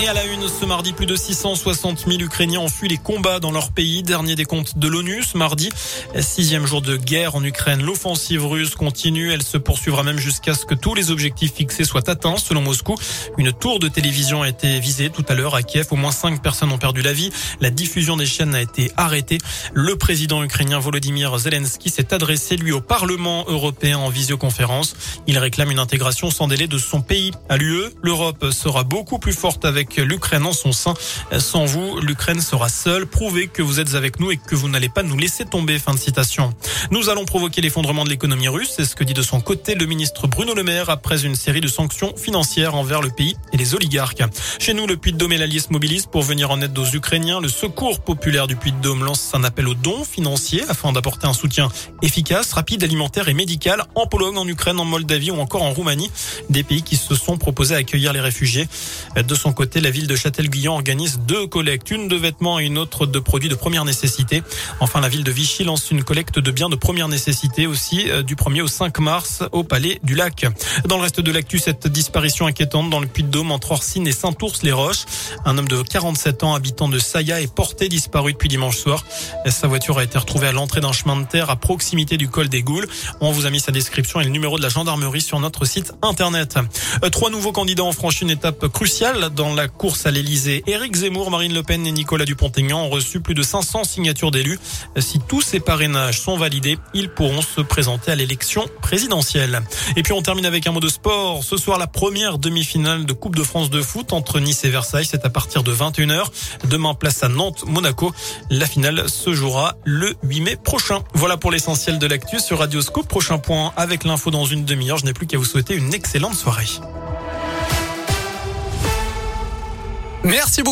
Et à la une, ce mardi, plus de 660 000 Ukrainiens ont fui les combats dans leur pays. Dernier des comptes de l'ONU ce mardi. Sixième jour de guerre en Ukraine. L'offensive russe continue. Elle se poursuivra même jusqu'à ce que tous les objectifs fixés soient atteints. Selon Moscou, une tour de télévision a été visée tout à l'heure à Kiev. Au moins cinq personnes ont perdu la vie. La diffusion des chaînes a été arrêtée. Le président ukrainien Volodymyr Zelensky s'est adressé, lui, au Parlement européen en visioconférence. Il réclame une intégration sans délai de son pays à l'UE. L'Europe sera beaucoup plus forte avec l'Ukraine en son sein. Sans vous, l'Ukraine sera seule. Prouvez que vous êtes avec nous et que vous n'allez pas nous laisser tomber. Fin de citation. Nous allons provoquer l'effondrement de l'économie russe. C'est ce que dit de son côté le ministre Bruno Le Maire après une série de sanctions financières envers le pays et les oligarques. Chez nous, le Puy-de-Dôme et l'Allier se mobilisent pour venir en aide aux Ukrainiens. Le Secours populaire du Puy-de-Dôme lance un appel aux dons financiers afin d'apporter un soutien efficace, rapide, alimentaire et médical en Pologne, en Ukraine, en Moldavie ou encore en Roumanie. Des pays qui se sont proposés à accueillir les réfugiés. De son côté, la ville de Châtel-Guyon organise deux collectes, une de vêtements et une autre de produits de première nécessité. Enfin, la ville de Vichy lance une collecte de biens de première nécessité aussi euh, du 1er au 5 mars au Palais du Lac. Dans le reste de l'actu, cette disparition inquiétante dans le Puy-de-Dôme entre Orsine et Saint-Ours-les-Roches. Un homme de 47 ans, habitant de Saya, est porté disparu depuis dimanche soir. Sa voiture a été retrouvée à l'entrée d'un chemin de terre à proximité du col des Goules. On vous a mis sa description et le numéro de la gendarmerie sur notre site internet. Euh, trois nouveaux candidats ont franchi une étape cruciale dans la course à l'Elysée. Éric Zemmour, Marine Le Pen et Nicolas Dupont-Aignan ont reçu plus de 500 signatures d'élus. Si tous ces parrainages sont validés, ils pourront se présenter à l'élection présidentielle. Et puis on termine avec un mot de sport. Ce soir, la première demi-finale de Coupe de France de foot entre Nice et Versailles. C'est à partir de 21h. Demain, place à Nantes, Monaco. La finale se jouera le 8 mai prochain. Voilà pour l'essentiel de l'actu sur Radio Scoop. Prochain point avec l'info dans une demi-heure. Je n'ai plus qu'à vous souhaiter une excellente soirée. Merci beaucoup.